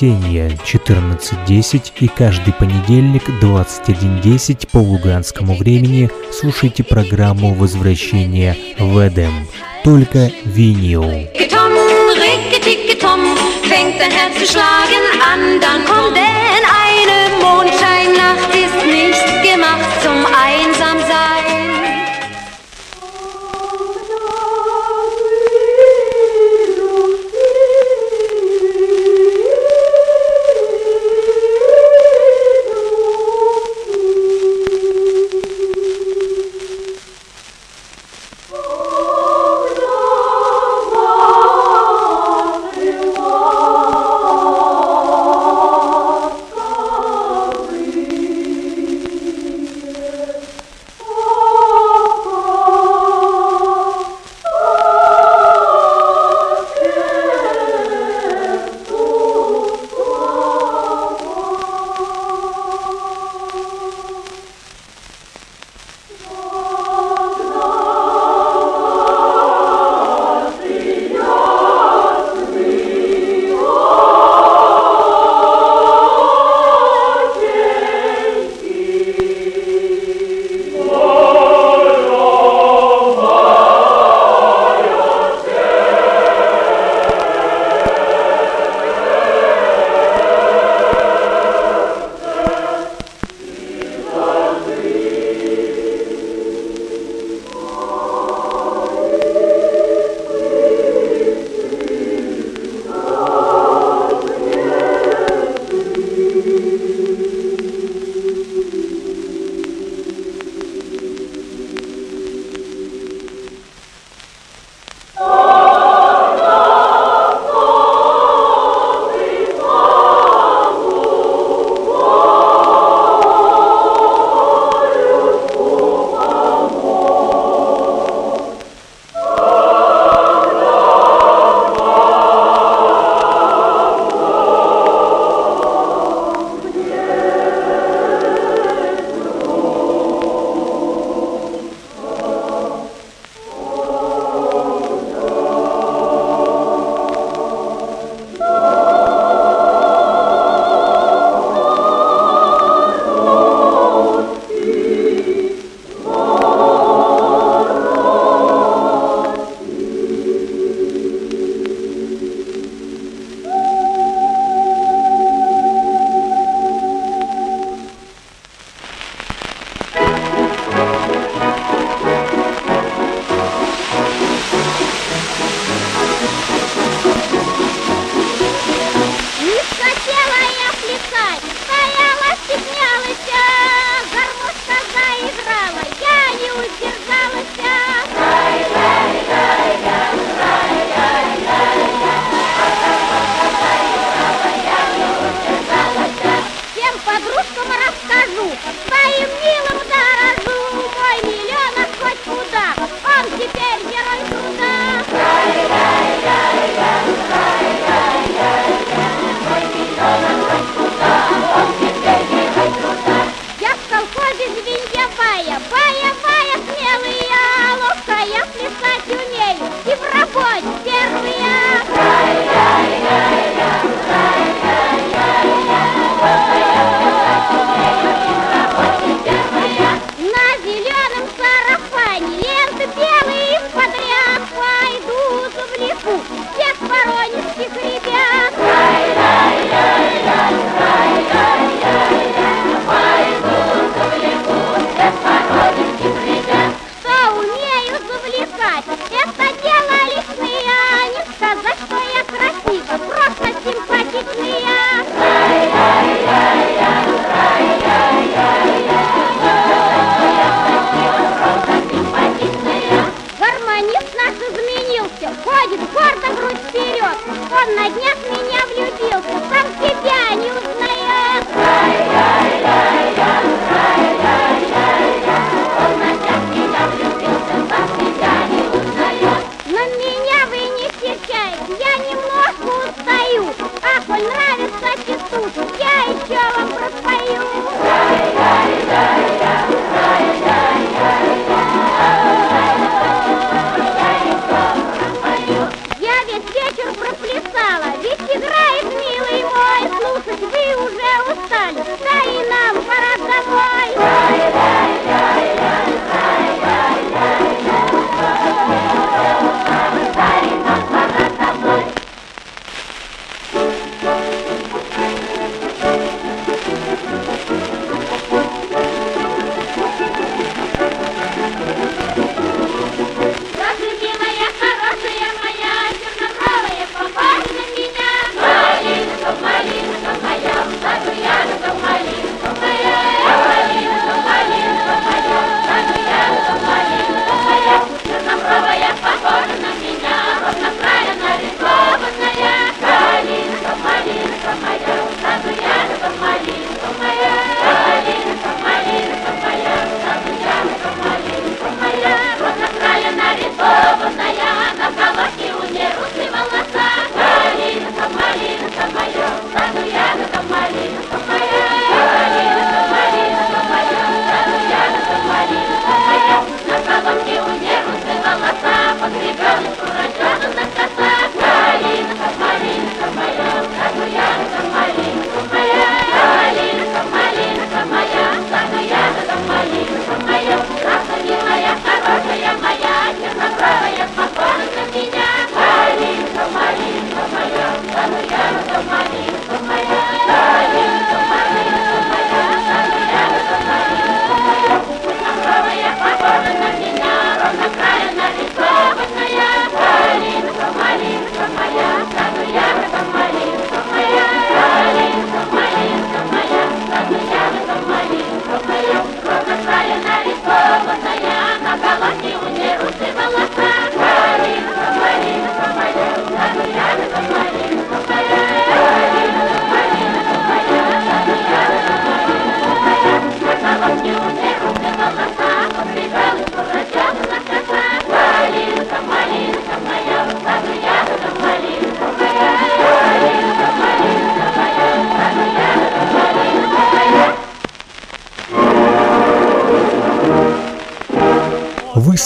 Воскресенье 14.10 и каждый понедельник 21.10 по луганскому времени слушайте программу «Возвращение в Эдем». Только винил. fängt dein Herz zu schlagen an, dann kommt denn eine Pai, me mudar.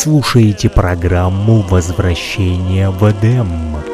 Слушаете программу «Возвращение в Эдем».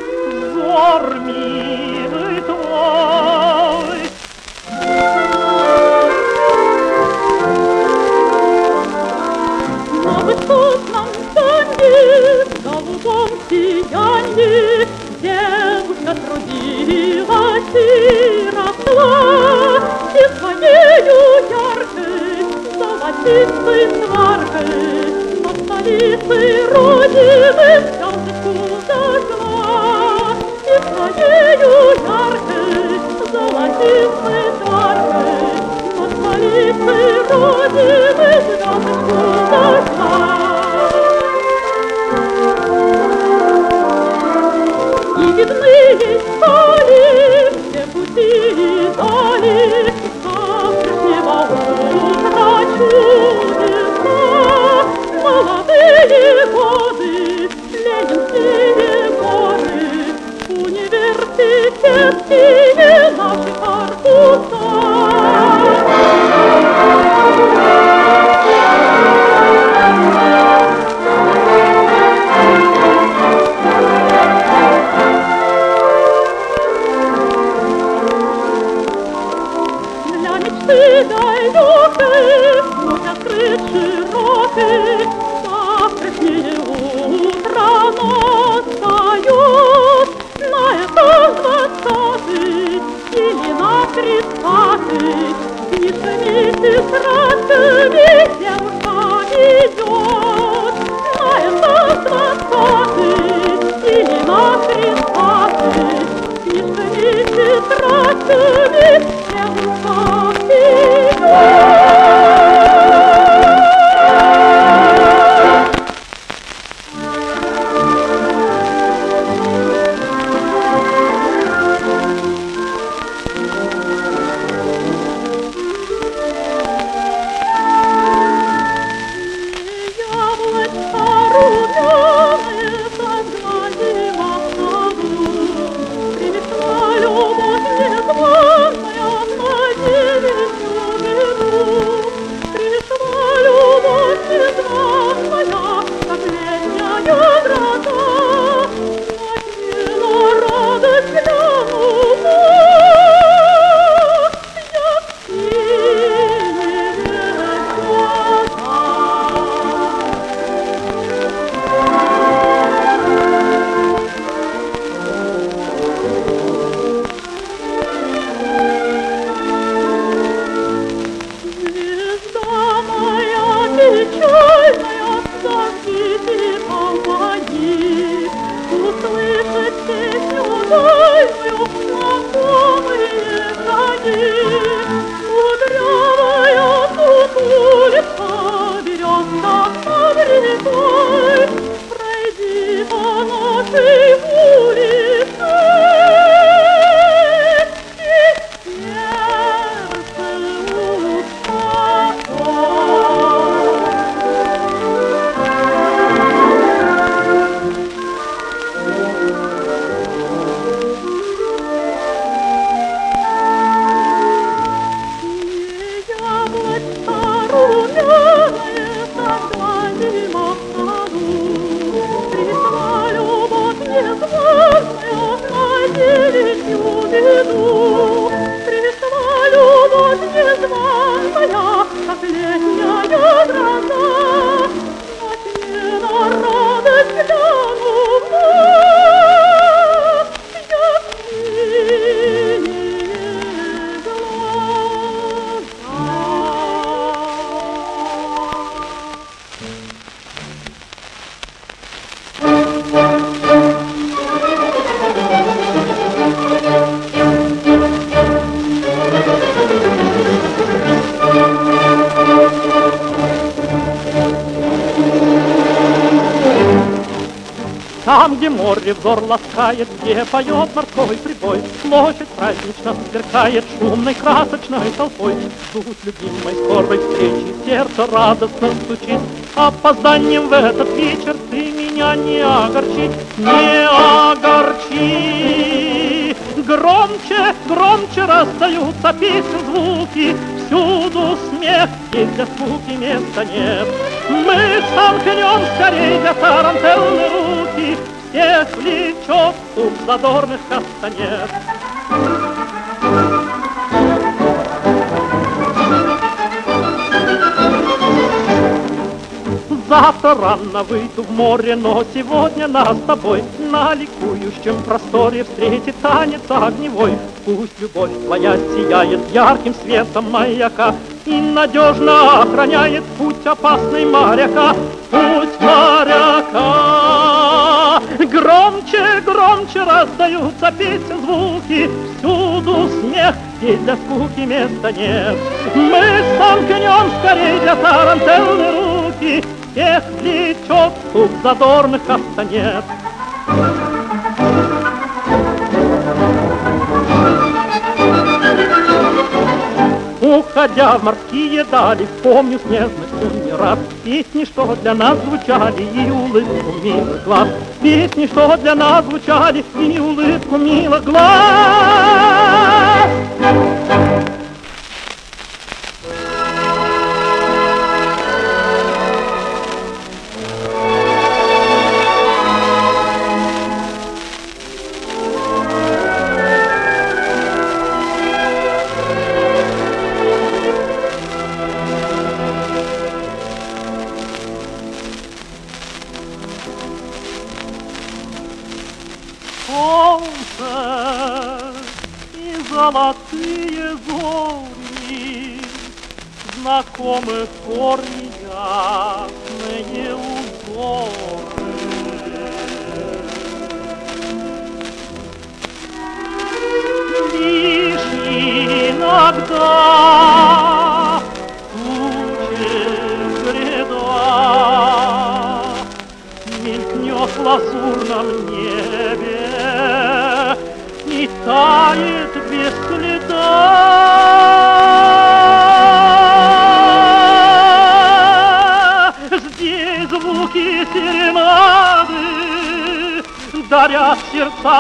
Там, где море взор ласкает, где поет морской прибой, Площадь празднично сверкает шумной красочной толпой. Ждут любимой скорой встречи, сердце радостно стучит. Опозданием в этот вечер ты меня не огорчи, не огорчи. Громче, громче раздаются песен звуки, Всюду смех, и для скуки места нет. Мы сомкнем скорей для тарантеллы руки, Всех влечет стук задорных кастанет. Завтра рано выйду в море, но сегодня нас с тобой На ликующем просторе встретит танец огневой. Пусть любовь твоя сияет ярким светом маяка И надежно охраняет путь опасный моряка, путь моряка. Громче, громче раздаются песен звуки, Всюду смех, и для скуки места нет. Мы сомкнем скорей для тарантеллы руки, Всех влечет стук задорных кастанет. Уходя в морские дали, помню с нежностью не Песни, что для нас звучали, и улыбку милых глаз. Песни, что для нас звучали, и улыбку милых глаз Знакомы корни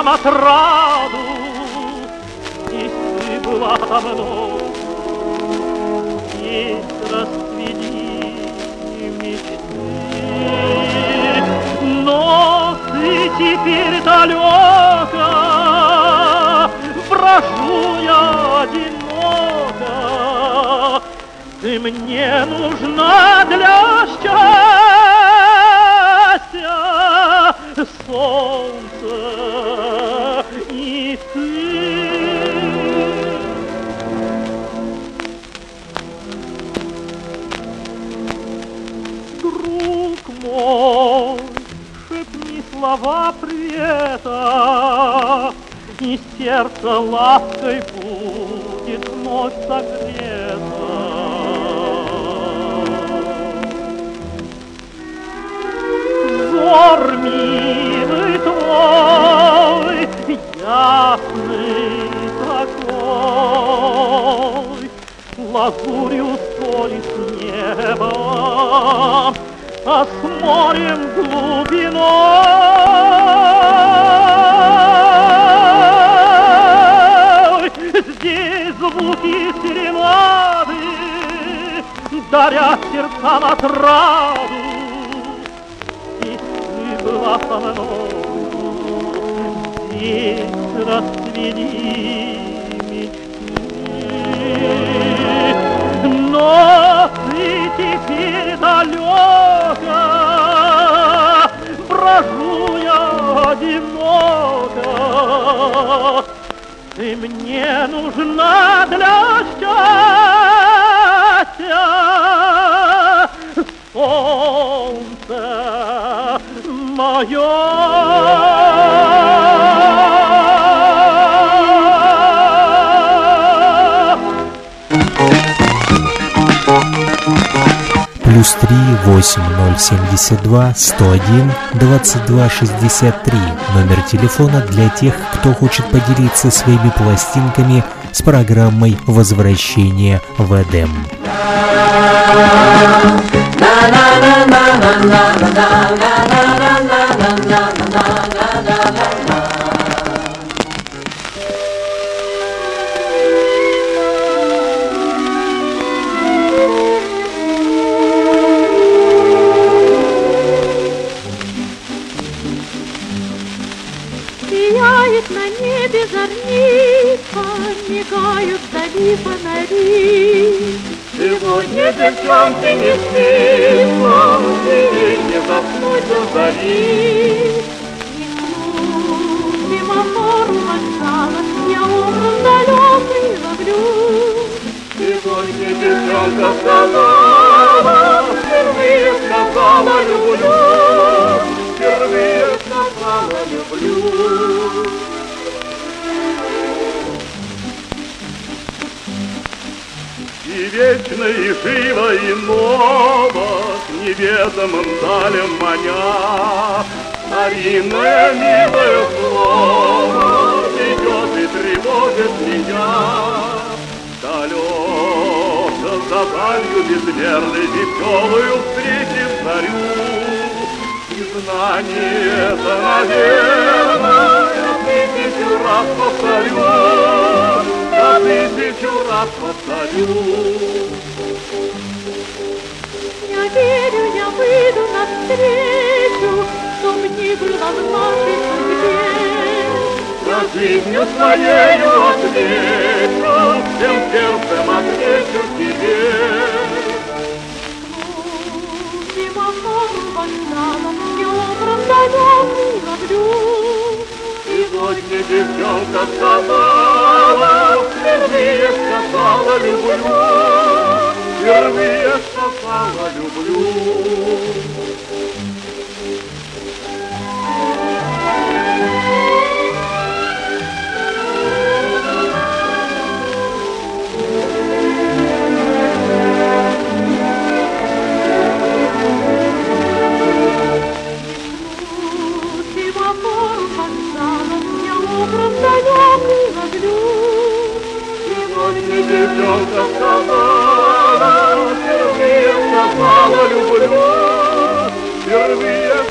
сердцам отраду. Ты была со мной, здесь расцвели мечты. Но ты теперь далеко, брожу я одиноко. Ты мне нужна для счастья, солнце и ты. Друг мой, шепни слова привета, И сердце лаской будет вновь согрето. Взор милый твой, ясный такой, Лазурью солит небо, а с морем глубиной. Здесь звуки серенады, даря сердцам отраду, Ты мне нужна для счастья, солнце мое. Плюс 3 8072 101 2263. Номер телефона для тех, кто хочет поделиться своими пластинками с программой «Возвращение в Эдем». Сияет Вдали фонари. Сегодня девчонке не спится, и не заснуть до зари. Семафор вокзала, Я образ далекий ловлю. Сегодня девчонка сказала, впервые сказала люблю, впервые сказала люблю. Вечно, и живо, и ново, К неведомым далям маня, Старинное милое слово Ведет и тревожит меня. Далеко за далью безмерной Веселую встречи зарю. И знание это, наверное, Тысячу раз повторю, Да тысячу раз повторю. Я верю, я выйду навстречу, Чтоб не было в нашей судьбе. Я жизнью своею отвечу, Всем сердцем отвечу тебе. Семафор вокзала, Я образ далекий ловлю. Сегодня девчонка сказала, Впервые сказала люблю, Впервые сказала люблю. Образ далекий ловлю. Сегодня девчонка сказала, Впервые сказала люблю, Впервые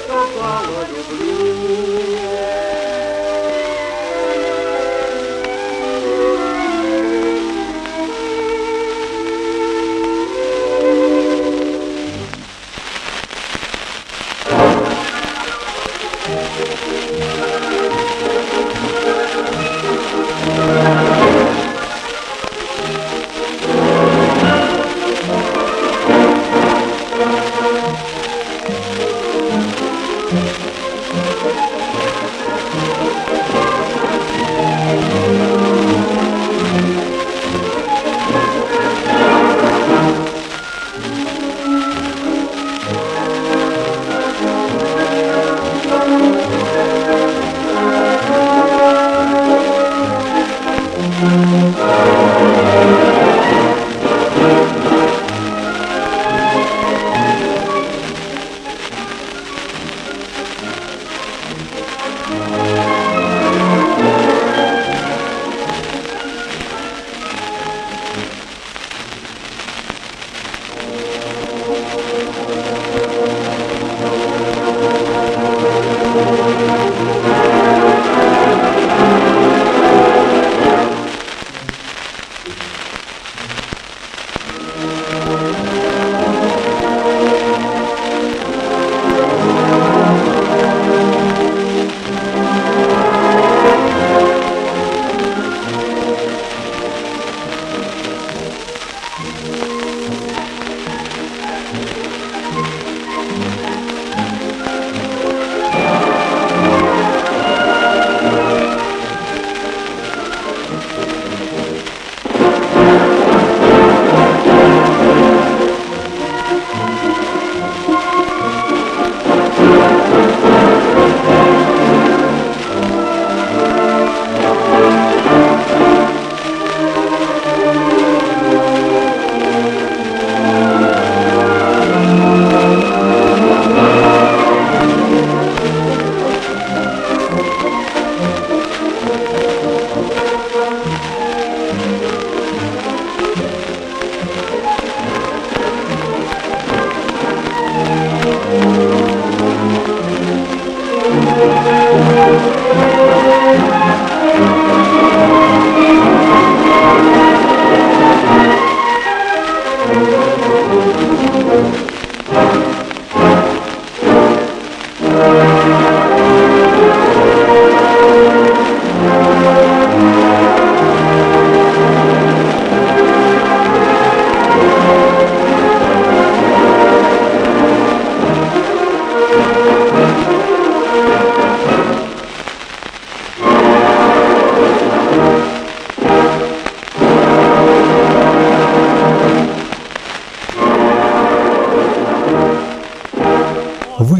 Música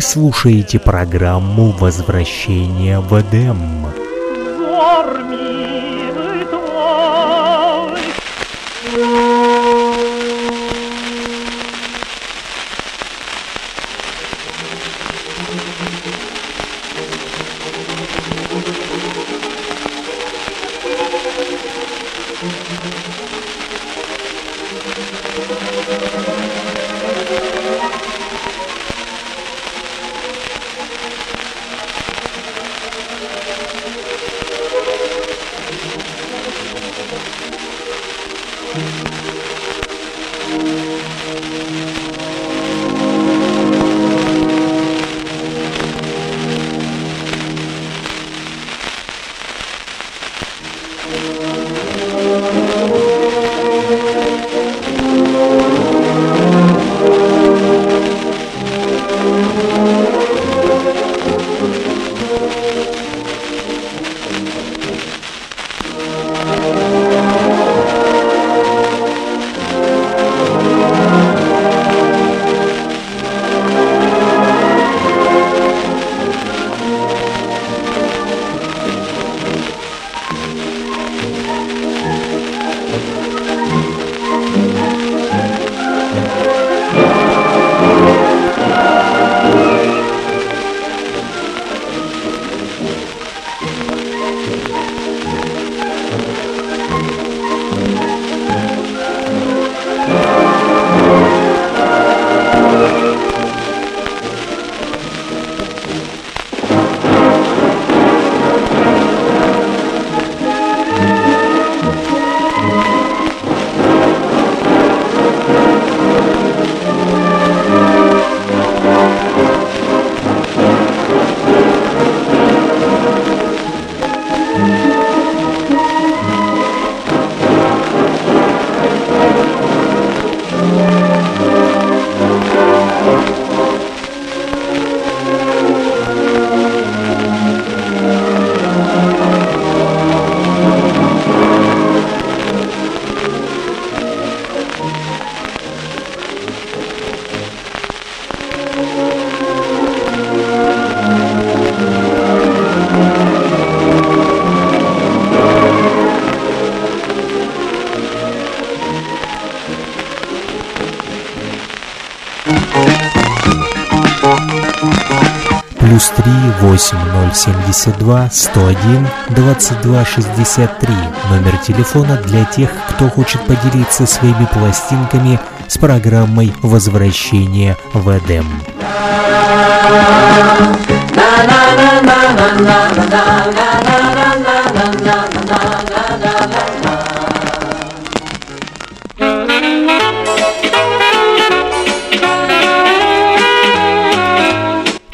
слушаете программу «Возвращение в Эдем». Взор милый 3 8072 101 22 63 номер телефона для тех, кто хочет поделиться своими пластинками с программой «Возвращение в Эдем».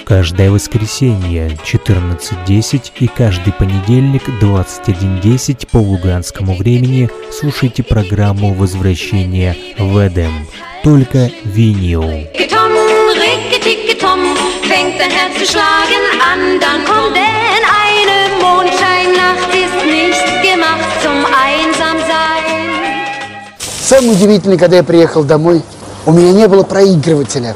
Каждое воскресенье 14.10 и каждый понедельник 21.10 по луганскому времени слушайте программу «Возвращение в Эдем». Только винил. Fängt dein Herz zu schlagen an, dann kommt denn eine Mondscheinnacht, ist nicht gemacht zum Einsamsein. Самое удивительное, когда я приехал домой, у меня не было проигрывателя.